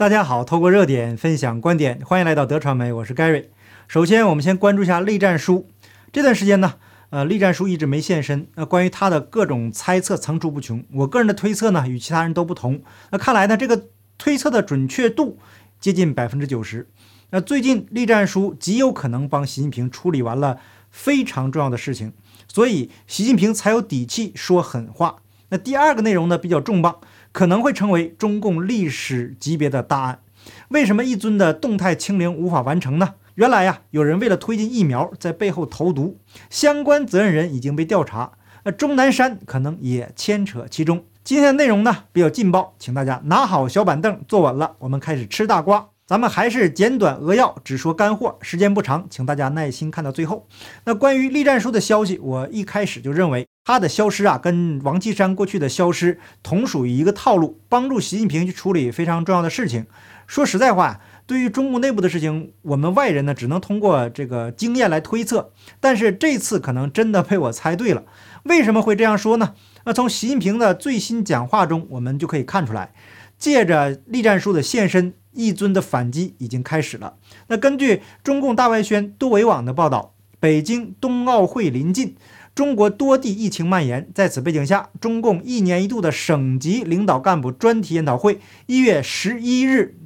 大家好，透过热点分享观点，欢迎来到德传媒，我是 Gary。首先，我们先关注一下栗战书。这段时间呢，呃，栗战书一直没现身，那关于他的各种猜测层出不穷。我个人的推测呢，与其他人都不同。那看来呢，这个推测的准确度接近百分之九十。那最近栗战书极有可能帮习近平处理完了非常重要的事情，所以习近平才有底气说狠话。那第二个内容呢，比较重磅。可能会成为中共历史级别的大案。为什么一尊的动态清零无法完成呢？原来呀，有人为了推进疫苗，在背后投毒，相关责任人已经被调查。那钟南山可能也牵扯其中。今天的内容呢比较劲爆，请大家拿好小板凳，坐稳了，我们开始吃大瓜。咱们还是简短扼要，只说干货，时间不长，请大家耐心看到最后。那关于栗战书的消息，我一开始就认为。他的消失啊，跟王岐山过去的消失同属于一个套路，帮助习近平去处理非常重要的事情。说实在话，对于中共内部的事情，我们外人呢只能通过这个经验来推测。但是这次可能真的被我猜对了。为什么会这样说呢？那从习近平的最新讲话中，我们就可以看出来，借着栗战书的现身，一尊的反击已经开始了。那根据中共大外宣多维网的报道，北京冬奥会临近。中国多地疫情蔓延，在此背景下，中共一年一度的省级领导干部专题研讨会一月十一日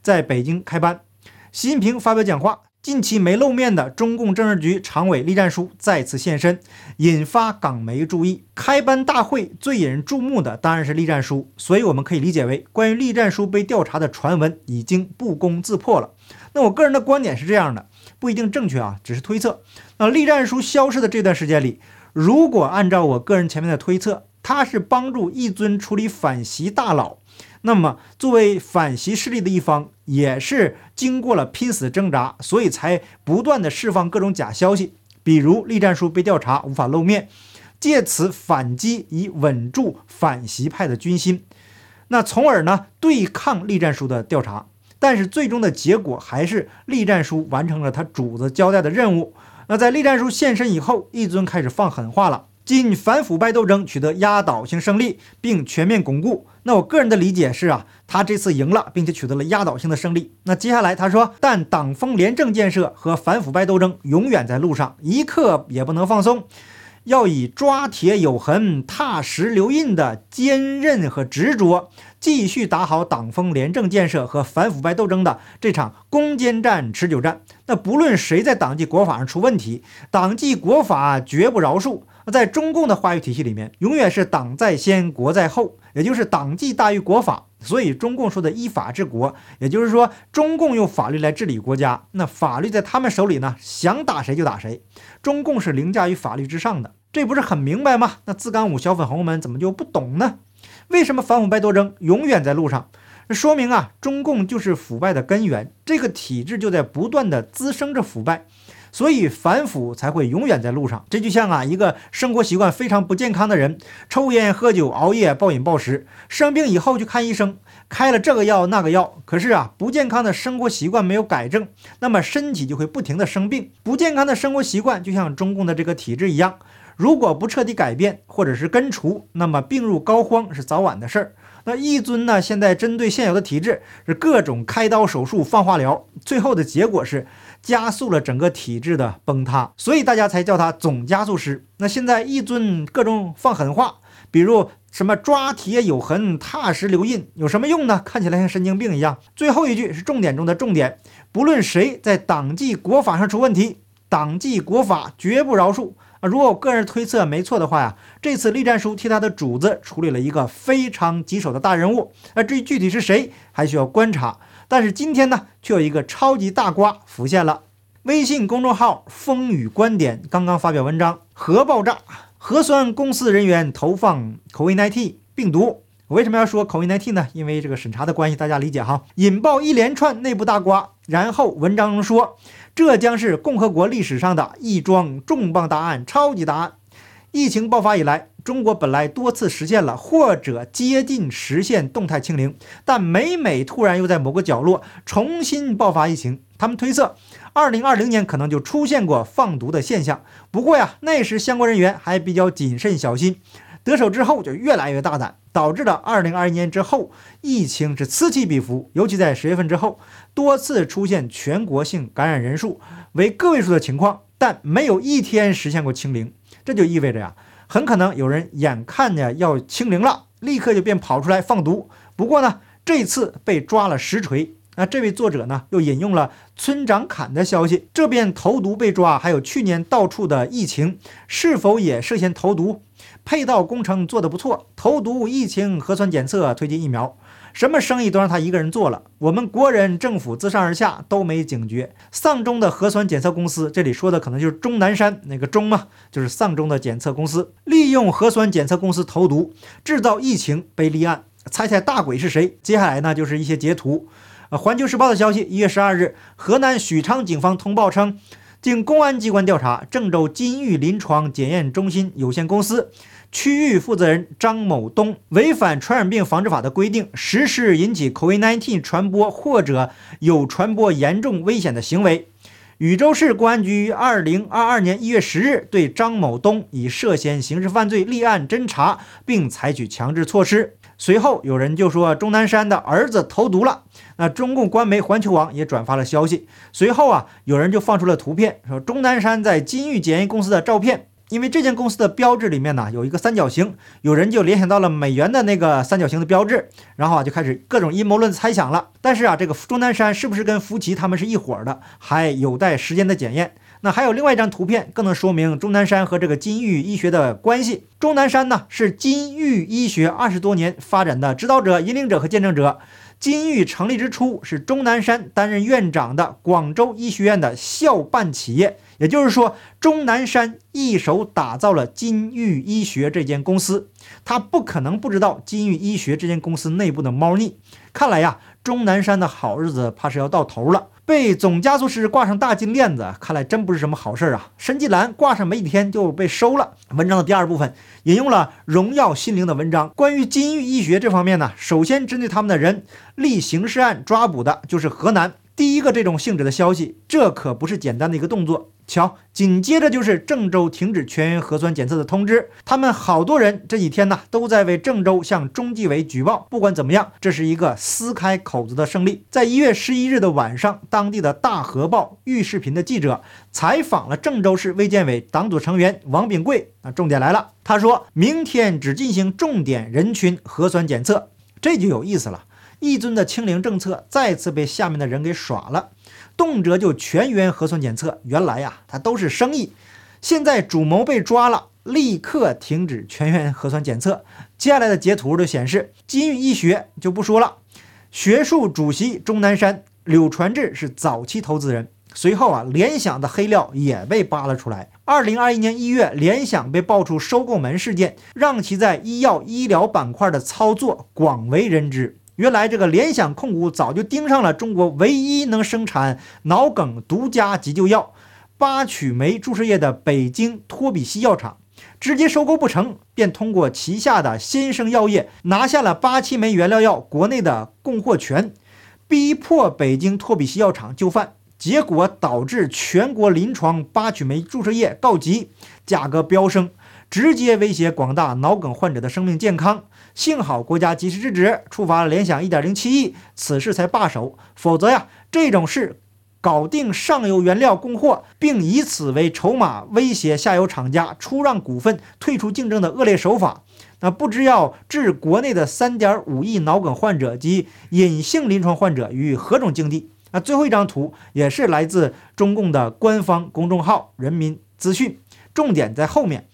在北京开班。习近平发表讲话，近期没露面的中共政治局常委栗战书再次现身，引发港媒注意。开班大会最引人注目的当然是栗战书，所以我们可以理解为，关于栗战书被调查的传闻已经不攻自破了。那我个人的观点是这样的，不一定正确啊，只是推测。那栗战书消失的这段时间里。如果按照我个人前面的推测，他是帮助一尊处理反袭大佬，那么作为反袭势力的一方，也是经过了拼死挣扎，所以才不断的释放各种假消息，比如栗战书被调查无法露面，借此反击以稳住反袭派的军心，那从而呢对抗栗战书的调查，但是最终的结果还是栗战书完成了他主子交代的任务。那在栗战书现身以后，一尊开始放狠话了。进反腐败斗争取得压倒性胜利，并全面巩固。那我个人的理解是啊，他这次赢了，并且取得了压倒性的胜利。那接下来他说，但党风廉政建设和反腐败斗争永远在路上，一刻也不能放松，要以抓铁有痕、踏石留印的坚韧和执着。继续打好党风廉政建设和反腐败斗争的这场攻坚战、持久战。那不论谁在党纪国法上出问题，党纪国法绝不饶恕。那在中共的话语体系里面，永远是党在先，国在后，也就是党纪大于国法。所以中共说的依法治国，也就是说中共用法律来治理国家。那法律在他们手里呢，想打谁就打谁。中共是凌驾于法律之上的，这不是很明白吗？那自干五小粉红们怎么就不懂呢？为什么反腐败斗争永远在路上？说明啊，中共就是腐败的根源，这个体制就在不断的滋生着腐败，所以反腐才会永远在路上。这就像啊，一个生活习惯非常不健康的人，抽烟、喝酒、熬夜、暴饮暴食，生病以后去看医生，开了这个药那个药，可是啊，不健康的生活习惯没有改正，那么身体就会不停的生病。不健康的生活习惯就像中共的这个体制一样。如果不彻底改变或者是根除，那么病入膏肓是早晚的事儿。那一尊呢？现在针对现有的体制是各种开刀手术、放化疗，最后的结果是加速了整个体制的崩塌，所以大家才叫他总加速师。那现在一尊各种放狠话，比如什么抓铁有痕、踏实留印，有什么用呢？看起来像神经病一样。最后一句是重点中的重点，不论谁在党纪国法上出问题，党纪国法绝不饶恕。如果我个人推测没错的话呀，这次栗战书替他的主子处理了一个非常棘手的大人物。那至于具体是谁，还需要观察。但是今天呢，却有一个超级大瓜浮现了。微信公众号“风雨观点”刚刚发表文章：核爆炸，核酸公司人员投放 COVID-19 病毒。我为什么要说 COVID-19 呢？因为这个审查的关系，大家理解哈。引爆一连串内部大瓜。然后文章中说。这将是共和国历史上的一桩重磅大案、超级大案。疫情爆发以来，中国本来多次实现了或者接近实现动态清零，但每每突然又在某个角落重新爆发疫情。他们推测，2020年可能就出现过放毒的现象。不过呀，那时相关人员还比较谨慎小心。得手之后就越来越大胆，导致了2021年之后疫情是此起彼伏，尤其在十月份之后，多次出现全国性感染人数为个位数的情况，但没有一天实现过清零。这就意味着呀，很可能有人眼看着要清零了，立刻就便跑出来放毒。不过呢，这次被抓了实锤。那这位作者呢，又引用了村长侃的消息，这边投毒被抓，还有去年到处的疫情，是否也涉嫌投毒？配套工程做得不错，投毒、疫情、核酸检测、推进疫苗，什么生意都让他一个人做了。我们国人政府自上而下都没警觉。丧钟的核酸检测公司，这里说的可能就是钟南山那个钟嘛，就是丧钟的检测公司，利用核酸检测公司投毒，制造疫情被立案。猜猜大鬼是谁？接下来呢，就是一些截图。呃，环球时报的消息，一月十二日，河南许昌警方通报称，经公安机关调查，郑州金域临床检验中心有限公司区域负责人张某东违反传染病防治法的规定，实施引起 COVID-19 传播或者有传播严重危险的行为。禹州市公安局于二零二二年一月十日对张某东以涉嫌刑事犯罪立案侦查，并采取强制措施。随后有人就说钟南山的儿子投毒了，那中共官媒环球网也转发了消息。随后啊，有人就放出了图片，说钟南山在金域检验公司的照片。因为这间公司的标志里面呢有一个三角形，有人就联想到了美元的那个三角形的标志，然后啊就开始各种阴谋论猜想了。但是啊，这个钟南山是不是跟福奇他们是一伙的，还有待时间的检验。那还有另外一张图片，更能说明钟南山和这个金玉医学的关系。钟南山呢是金玉医学二十多年发展的指导者、引领者和见证者。金域成立之初是钟南山担任院长的广州医学院的校办企业，也就是说，钟南山一手打造了金域医学这间公司，他不可能不知道金域医学这间公司内部的猫腻。看来呀，钟南山的好日子怕是要到头了。被总加速师挂上大金链子，看来真不是什么好事儿啊！申纪兰挂上没几天就被收了。文章的第二部分引用了荣耀心灵的文章，关于金玉医学这方面呢，首先针对他们的人立刑事案抓捕的就是河南。第一个这种性质的消息，这可不是简单的一个动作。瞧，紧接着就是郑州停止全员核酸检测的通知。他们好多人这几天呢，都在为郑州向中纪委举报。不管怎么样，这是一个撕开口子的胜利。在一月十一日的晚上，当地的大河报预视频的记者采访了郑州市卫健委党组成员王炳贵。那重点来了，他说明天只进行重点人群核酸检测，这就有意思了。一尊的清零政策再次被下面的人给耍了，动辄就全员核酸检测。原来呀，它都是生意。现在主谋被抓了，立刻停止全员核酸检测。接下来的截图就显示，金域医学就不说了，学术主席钟南山、柳传志是早期投资人。随后啊，联想的黑料也被扒了出来。二零二一年一月，联想被爆出收购门事件，让其在医药医疗板块的操作广为人知。原来这个联想控股早就盯上了中国唯一能生产脑梗独家急救药八曲霉注射液的北京托比西药厂，直接收购不成，便通过旗下的新生药业拿下了八七霉原料药国内的供货权，逼迫北京托比西药厂就范，结果导致全国临床八曲霉注射液告急，价格飙升，直接威胁广大脑梗患者的生命健康。幸好国家及时制止，处罚了联想一点零七亿，此事才罢手。否则呀，这种事搞定上游原料供货，并以此为筹码威胁下游厂家出让股份、退出竞争的恶劣手法，那不知要置国内的三点五亿脑梗患者及隐性临床患者于何种境地？那最后一张图也是来自中共的官方公众号《人民资讯》，重点在后面。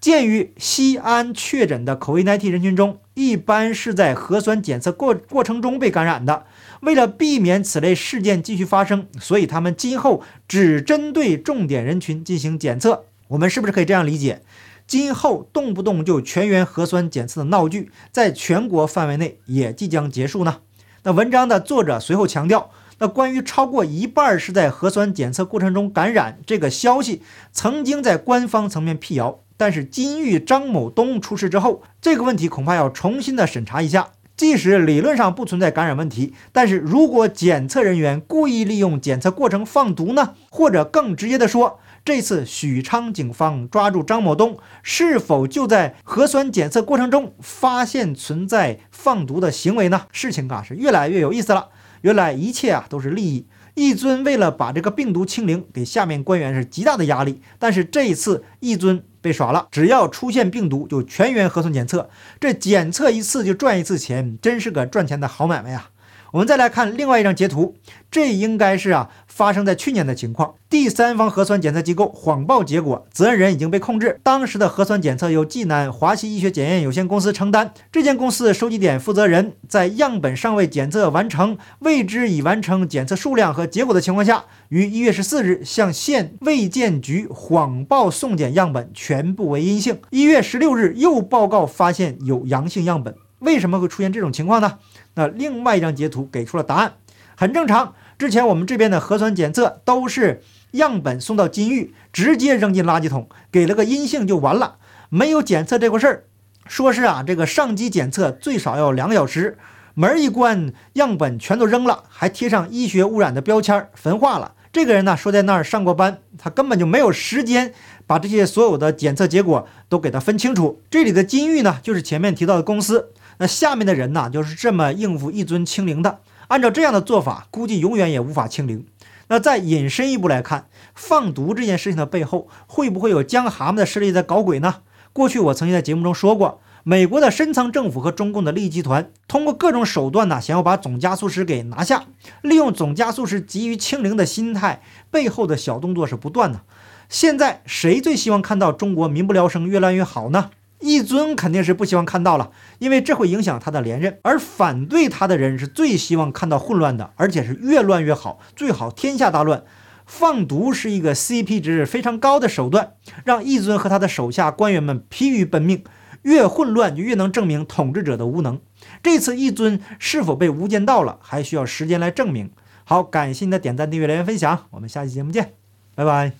鉴于西安确诊的 COVID-19 人群中，一般是在核酸检测过过程中被感染的，为了避免此类事件继续发生，所以他们今后只针对重点人群进行检测。我们是不是可以这样理解？今后动不动就全员核酸检测的闹剧，在全国范围内也即将结束呢？那文章的作者随后强调，那关于超过一半是在核酸检测过程中感染这个消息，曾经在官方层面辟谣。但是金玉张某东出事之后，这个问题恐怕要重新的审查一下。即使理论上不存在感染问题，但是如果检测人员故意利用检测过程放毒呢？或者更直接的说，这次许昌警方抓住张某东，是否就在核酸检测过程中发现存在放毒的行为呢？事情啊是越来越有意思了。原来一切啊都是利益。一尊为了把这个病毒清零，给下面官员是极大的压力。但是这一次，一尊被耍了，只要出现病毒就全员核酸检测，这检测一次就赚一次钱，真是个赚钱的好买卖呀。我们再来看另外一张截图，这应该是啊发生在去年的情况。第三方核酸检测机构谎报结果，责任人已经被控制。当时的核酸检测由济南华西医学检验有限公司承担。这间公司收集点负责人在样本尚未检测完成、未知已完成检测数量和结果的情况下，于一月十四日向县卫健局谎报送检样本全部为阴性。一月十六日又报告发现有阳性样本。为什么会出现这种情况呢？那另外一张截图给出了答案，很正常。之前我们这边的核酸检测都是样本送到金域，直接扔进垃圾桶，给了个阴性就完了，没有检测这回事儿。说是啊，这个上机检测最少要两个小时，门一关，样本全都扔了，还贴上医学污染的标签，焚化了。这个人呢说在那儿上过班，他根本就没有时间把这些所有的检测结果都给他分清楚。这里的金域呢，就是前面提到的公司。那下面的人呢，就是这么应付一尊清零的。按照这样的做法，估计永远也无法清零。那再引申一步来看，放毒这件事情的背后，会不会有江蛤蟆的势力在搞鬼呢？过去我曾经在节目中说过，美国的深层政府和中共的利益集团，通过各种手段呢，想要把总加速师给拿下，利用总加速师急于清零的心态，背后的小动作是不断的。现在谁最希望看到中国民不聊生，越来越好呢？一尊肯定是不希望看到了，因为这会影响他的连任。而反对他的人是最希望看到混乱的，而且是越乱越好，最好天下大乱。放毒是一个 CP 值非常高的手段，让一尊和他的手下官员们疲于奔命。越混乱就越能证明统治者的无能。这次一尊是否被无间道了，还需要时间来证明。好，感谢您的点赞、订阅、留言、分享，我们下期节目见，拜拜。